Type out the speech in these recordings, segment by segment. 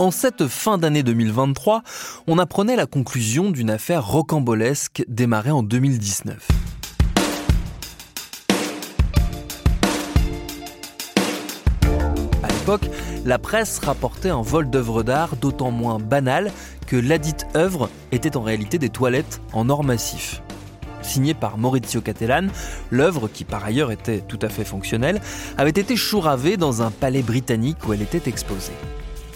En cette fin d'année 2023, on apprenait la conclusion d'une affaire rocambolesque démarrée en 2019. À l'époque, la presse rapportait un vol d'œuvres d'art d'autant moins banal que ladite œuvre était en réalité des toilettes en or massif. Signée par Maurizio Cattelan, l'œuvre, qui par ailleurs était tout à fait fonctionnelle, avait été chouravée dans un palais britannique où elle était exposée.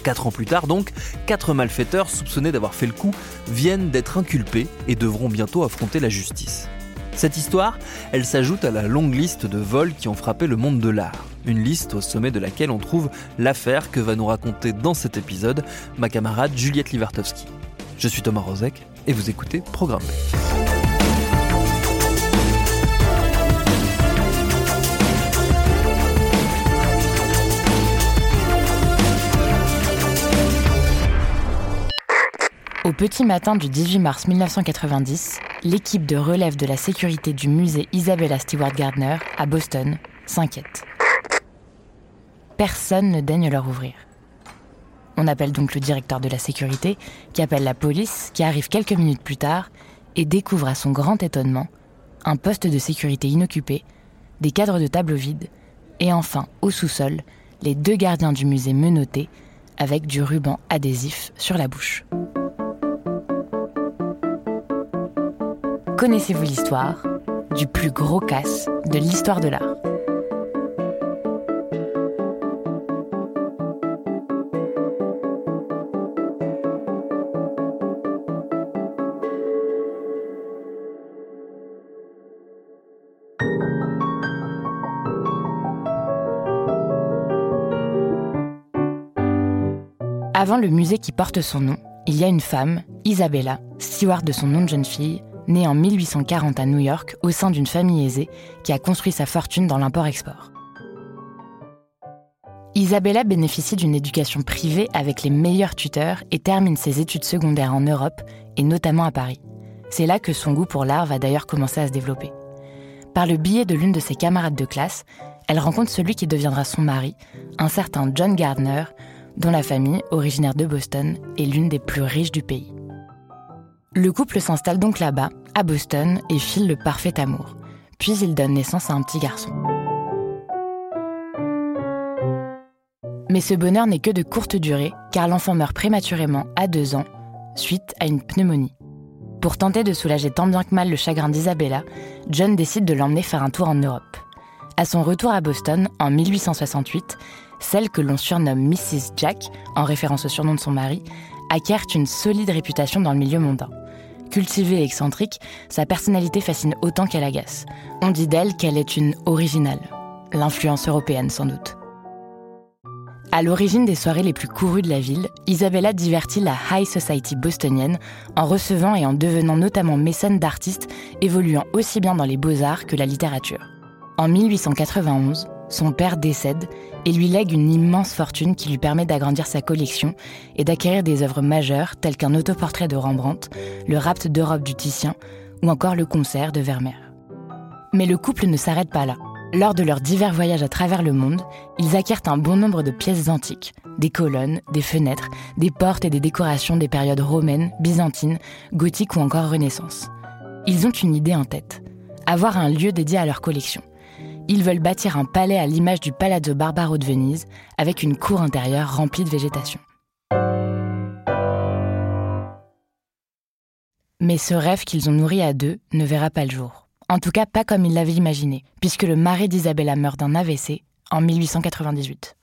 Quatre ans plus tard donc, quatre malfaiteurs soupçonnés d'avoir fait le coup viennent d'être inculpés et devront bientôt affronter la justice. Cette histoire, elle s'ajoute à la longue liste de vols qui ont frappé le monde de l'art. Une liste au sommet de laquelle on trouve l'affaire que va nous raconter dans cet épisode ma camarade Juliette Livartowski. Je suis Thomas Rozek et vous écoutez Programme Au petit matin du 18 mars 1990, l'équipe de relève de la sécurité du musée Isabella Stewart Gardner à Boston s'inquiète. Personne ne daigne leur ouvrir. On appelle donc le directeur de la sécurité, qui appelle la police, qui arrive quelques minutes plus tard et découvre à son grand étonnement un poste de sécurité inoccupé, des cadres de tableaux vides et enfin, au sous-sol, les deux gardiens du musée menottés avec du ruban adhésif sur la bouche. Connaissez-vous l'histoire du plus gros casse de l'histoire de l'art? Avant le musée qui porte son nom, il y a une femme, Isabella, steward de son nom de jeune fille, née en 1840 à New York au sein d'une famille aisée qui a construit sa fortune dans l'import-export. Isabella bénéficie d'une éducation privée avec les meilleurs tuteurs et termine ses études secondaires en Europe et notamment à Paris. C'est là que son goût pour l'art va d'ailleurs commencer à se développer. Par le biais de l'une de ses camarades de classe, elle rencontre celui qui deviendra son mari, un certain John Gardner, dont la famille, originaire de Boston, est l'une des plus riches du pays. Le couple s'installe donc là-bas, à Boston, et file le parfait amour. Puis il donne naissance à un petit garçon. Mais ce bonheur n'est que de courte durée, car l'enfant meurt prématurément à deux ans, suite à une pneumonie. Pour tenter de soulager tant bien que mal le chagrin d'Isabella, John décide de l'emmener faire un tour en Europe. À son retour à Boston, en 1868, celle que l'on surnomme Mrs. Jack, en référence au surnom de son mari, acquiert une solide réputation dans le milieu mondain. Cultivée et excentrique, sa personnalité fascine autant qu'elle agace. On dit d'elle qu'elle est une originale. L'influence européenne sans doute. À l'origine des soirées les plus courues de la ville, Isabella divertit la high society bostonienne en recevant et en devenant notamment mécène d'artistes évoluant aussi bien dans les beaux-arts que la littérature. En 1891, son père décède et lui lègue une immense fortune qui lui permet d'agrandir sa collection et d'acquérir des œuvres majeures telles qu'un autoportrait de Rembrandt, le rapt d'Europe du Titien ou encore le concert de Vermeer. Mais le couple ne s'arrête pas là. Lors de leurs divers voyages à travers le monde, ils acquièrent un bon nombre de pièces antiques, des colonnes, des fenêtres, des portes et des décorations des périodes romaines, byzantines, gothiques ou encore Renaissance. Ils ont une idée en tête, avoir un lieu dédié à leur collection. Ils veulent bâtir un palais à l'image du Palazzo Barbaro de Venise, avec une cour intérieure remplie de végétation. Mais ce rêve qu'ils ont nourri à deux ne verra pas le jour. En tout cas, pas comme ils l'avaient imaginé, puisque le mari d'Isabella meurt d'un AVC en 1898.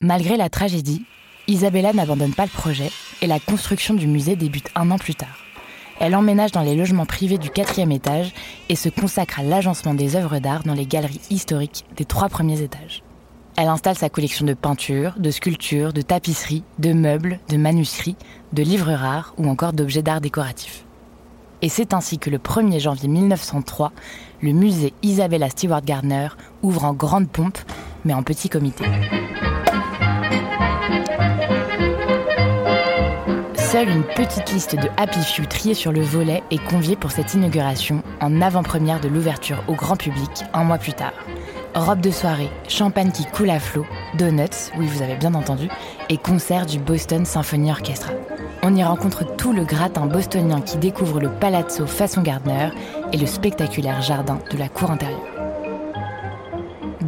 Malgré la tragédie, Isabella n'abandonne pas le projet et la construction du musée débute un an plus tard. Elle emménage dans les logements privés du quatrième étage et se consacre à l'agencement des œuvres d'art dans les galeries historiques des trois premiers étages. Elle installe sa collection de peintures, de sculptures, de tapisseries, de meubles, de manuscrits, de livres rares ou encore d'objets d'art décoratifs. Et c'est ainsi que le 1er janvier 1903, le musée Isabella Stewart Gardner ouvre en grande pompe, mais en petit comité. Seule une petite liste de Happy Few triée sur le volet est conviée pour cette inauguration en avant-première de l'ouverture au grand public un mois plus tard. Robe de soirée, champagne qui coule à flot, donuts, oui vous avez bien entendu, et concert du Boston Symphony Orchestra. On y rencontre tout le gratin bostonien qui découvre le palazzo façon Gardner et le spectaculaire jardin de la cour intérieure.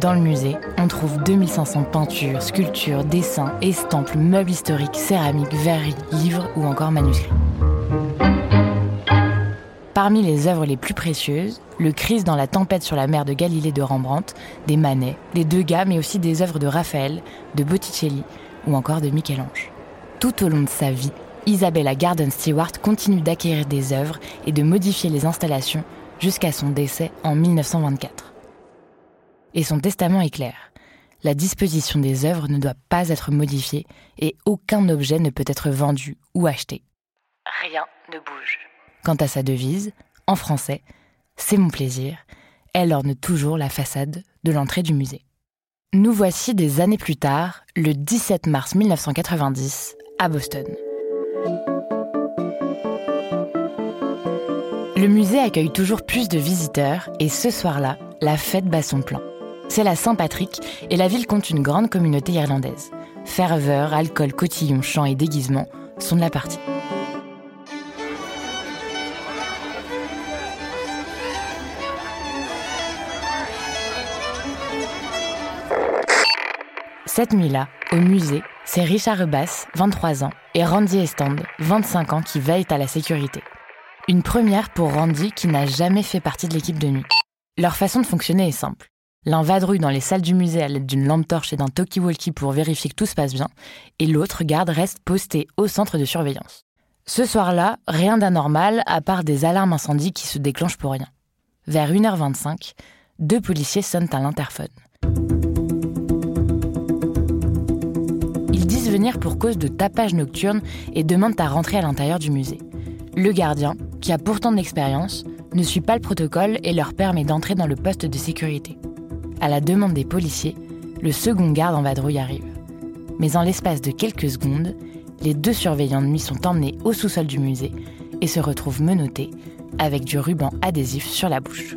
Dans le musée, on trouve 2500 peintures, sculptures, dessins, estampes, meubles historiques, céramiques, verreries, livres ou encore manuscrits. Parmi les œuvres les plus précieuses, le Christ dans la tempête sur la mer de Galilée de Rembrandt, des Manet, des Degas, mais aussi des œuvres de Raphaël, de Botticelli ou encore de Michel-Ange. Tout au long de sa vie, Isabella Garden Stewart continue d'acquérir des œuvres et de modifier les installations jusqu'à son décès en 1924 et son testament est clair. La disposition des œuvres ne doit pas être modifiée et aucun objet ne peut être vendu ou acheté. Rien ne bouge. Quant à sa devise, en français, c'est mon plaisir, elle orne toujours la façade de l'entrée du musée. Nous voici des années plus tard, le 17 mars 1990, à Boston. Le musée accueille toujours plus de visiteurs et ce soir-là, la fête bat son plein. C'est la Saint-Patrick et la ville compte une grande communauté irlandaise. Ferveur, alcool, cotillon, chants et déguisements sont de la partie. Cette nuit-là, au musée, c'est Richard Rebass, 23 ans, et Randy Estand, 25 ans, qui veillent à la sécurité. Une première pour Randy qui n'a jamais fait partie de l'équipe de nuit. Leur façon de fonctionner est simple. L'un vadrouille dans les salles du musée à l'aide d'une lampe torche et d'un talkie-walkie pour vérifier que tout se passe bien, et l'autre garde reste posté au centre de surveillance. Ce soir-là, rien d'anormal à part des alarmes incendies qui se déclenchent pour rien. Vers 1h25, deux policiers sonnent à l'interphone. Ils disent venir pour cause de tapage nocturne et demandent à rentrer à l'intérieur du musée. Le gardien, qui a pourtant de l'expérience, ne suit pas le protocole et leur permet d'entrer dans le poste de sécurité. À la demande des policiers, le second garde en vadrouille arrive. Mais en l'espace de quelques secondes, les deux surveillants de nuit sont emmenés au sous-sol du musée et se retrouvent menottés avec du ruban adhésif sur la bouche.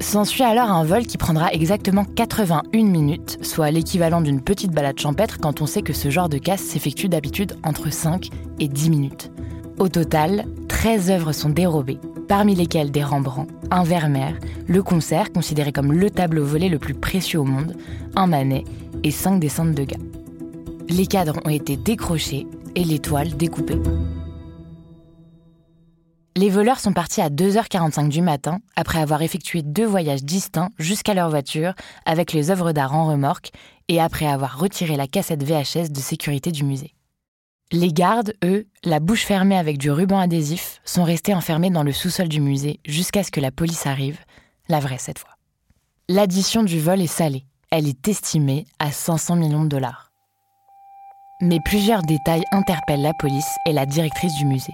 S'ensuit alors un vol qui prendra exactement 81 minutes, soit l'équivalent d'une petite balade champêtre quand on sait que ce genre de casse s'effectue d'habitude entre 5 et 10 minutes. Au total, 13 œuvres sont dérobées, parmi lesquelles des Rembrandt, un Vermeer, le concert considéré comme le tableau volé le plus précieux au monde, un Manet et cinq dessins de Degas. Les cadres ont été décrochés et les toiles découpées. Les voleurs sont partis à 2h45 du matin après avoir effectué deux voyages distincts jusqu'à leur voiture avec les œuvres d'art en remorque et après avoir retiré la cassette VHS de sécurité du musée. Les gardes, eux, la bouche fermée avec du ruban adhésif, sont restés enfermés dans le sous-sol du musée jusqu'à ce que la police arrive, la vraie cette fois. L'addition du vol est salée. Elle est estimée à 500 millions de dollars. Mais plusieurs détails interpellent la police et la directrice du musée.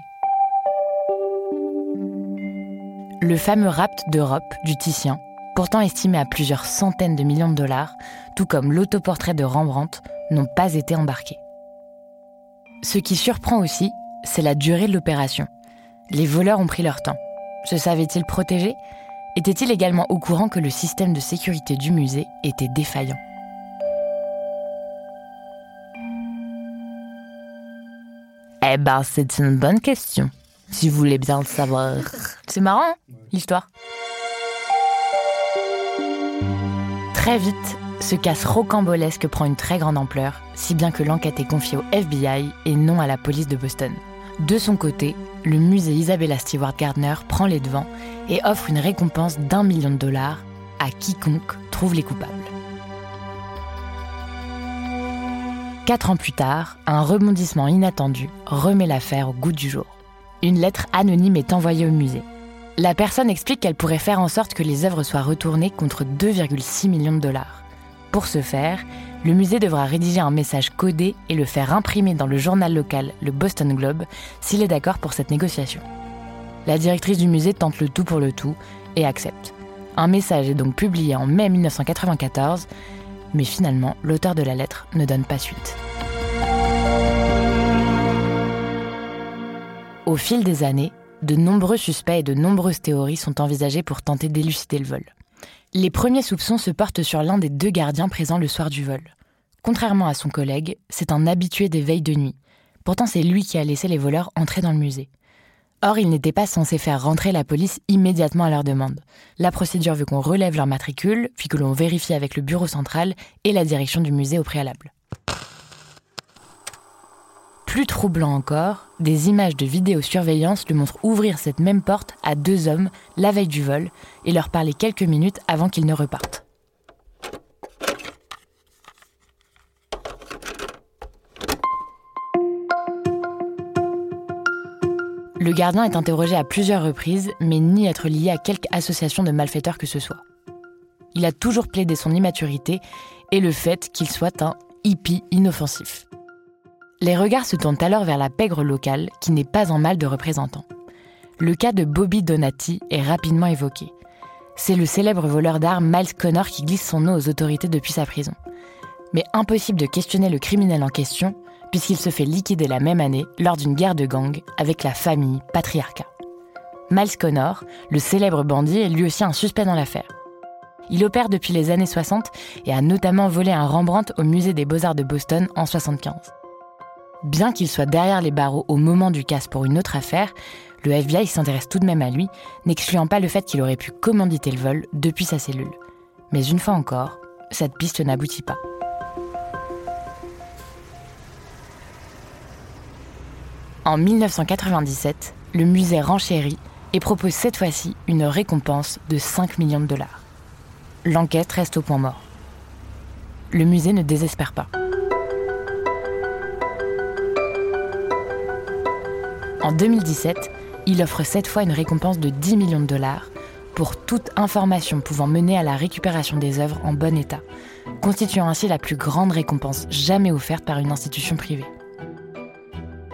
Le fameux rapt d'Europe du Titien, pourtant estimé à plusieurs centaines de millions de dollars, tout comme l'autoportrait de Rembrandt, n'ont pas été embarqués. Ce qui surprend aussi, c'est la durée de l'opération. Les voleurs ont pris leur temps. Se savaient-ils protégés? Étaient-ils également au courant que le système de sécurité du musée était défaillant? Eh ben, c'est une bonne question, si vous voulez bien le savoir. C'est marrant, hein, l'histoire. Très vite, ce casse rocambolesque prend une très grande ampleur, si bien que l'enquête est confiée au FBI et non à la police de Boston. De son côté, le musée Isabella Stewart Gardner prend les devants et offre une récompense d'un million de dollars à quiconque trouve les coupables. Quatre ans plus tard, un rebondissement inattendu remet l'affaire au goût du jour. Une lettre anonyme est envoyée au musée. La personne explique qu'elle pourrait faire en sorte que les œuvres soient retournées contre 2,6 millions de dollars. Pour ce faire, le musée devra rédiger un message codé et le faire imprimer dans le journal local, le Boston Globe, s'il est d'accord pour cette négociation. La directrice du musée tente le tout pour le tout et accepte. Un message est donc publié en mai 1994, mais finalement, l'auteur de la lettre ne donne pas suite. Au fil des années, de nombreux suspects et de nombreuses théories sont envisagées pour tenter d'élucider le vol. Les premiers soupçons se portent sur l'un des deux gardiens présents le soir du vol. Contrairement à son collègue, c'est un habitué des veilles de nuit. Pourtant, c'est lui qui a laissé les voleurs entrer dans le musée. Or, il n'était pas censé faire rentrer la police immédiatement à leur demande. La procédure veut qu'on relève leur matricule, puis que l'on vérifie avec le bureau central et la direction du musée au préalable. Plus troublant encore, des images de vidéosurveillance lui montrent ouvrir cette même porte à deux hommes la veille du vol et leur parler quelques minutes avant qu'ils ne repartent. Le gardien est interrogé à plusieurs reprises, mais nie être lié à quelque association de malfaiteurs que ce soit. Il a toujours plaidé son immaturité et le fait qu'il soit un hippie inoffensif. Les regards se tournent alors vers la pègre locale, qui n'est pas en mal de représentants. Le cas de Bobby Donati est rapidement évoqué. C'est le célèbre voleur d'armes Miles Connor qui glisse son nom aux autorités depuis sa prison. Mais impossible de questionner le criminel en question, puisqu'il se fait liquider la même année lors d'une guerre de gang avec la famille patriarcat. Miles Connor, le célèbre bandit, est lui aussi un suspect dans l'affaire. Il opère depuis les années 60 et a notamment volé un Rembrandt au musée des beaux-arts de Boston en 75. Bien qu'il soit derrière les barreaux au moment du casse pour une autre affaire, le FBI s'intéresse tout de même à lui, n'excluant pas le fait qu'il aurait pu commanditer le vol depuis sa cellule. Mais une fois encore, cette piste n'aboutit pas. En 1997, le musée renchérit et propose cette fois-ci une récompense de 5 millions de dollars. L'enquête reste au point mort. Le musée ne désespère pas. En 2017, il offre cette fois une récompense de 10 millions de dollars pour toute information pouvant mener à la récupération des œuvres en bon état, constituant ainsi la plus grande récompense jamais offerte par une institution privée.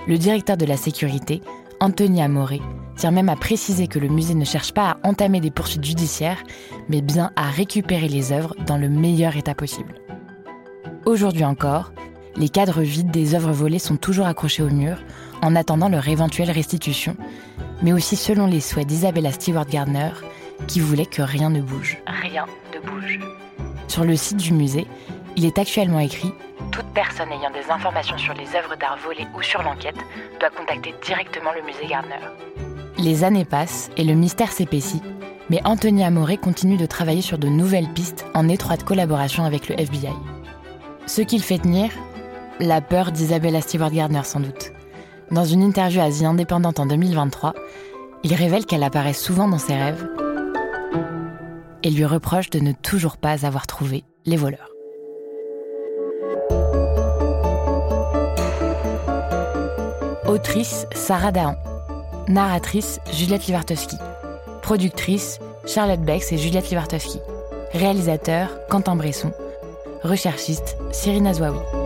Le directeur de la sécurité, Anthony Amoré, tient même à préciser que le musée ne cherche pas à entamer des poursuites judiciaires, mais bien à récupérer les œuvres dans le meilleur état possible. Aujourd'hui encore, les cadres vides des œuvres volées sont toujours accrochés au mur, en attendant leur éventuelle restitution, mais aussi selon les souhaits d'Isabella Stewart Gardner, qui voulait que rien ne bouge. Rien ne bouge. Sur le site du musée, il est actuellement écrit Toute personne ayant des informations sur les œuvres d'art volées ou sur l'enquête doit contacter directement le musée Gardner. Les années passent et le mystère s'épaissit, mais Anthony Amoré continue de travailler sur de nouvelles pistes en étroite collaboration avec le FBI. Ce qu'il fait tenir La peur d'Isabella Stewart Gardner sans doute. Dans une interview à The Indépendante en 2023, il révèle qu'elle apparaît souvent dans ses rêves et lui reproche de ne toujours pas avoir trouvé les voleurs. Autrice Sarah Dahan. Narratrice Juliette Livartowski. Productrice Charlotte Bex et Juliette Livartowski. Réalisateur Quentin Bresson. Recherchiste Cyrine Azouaoui.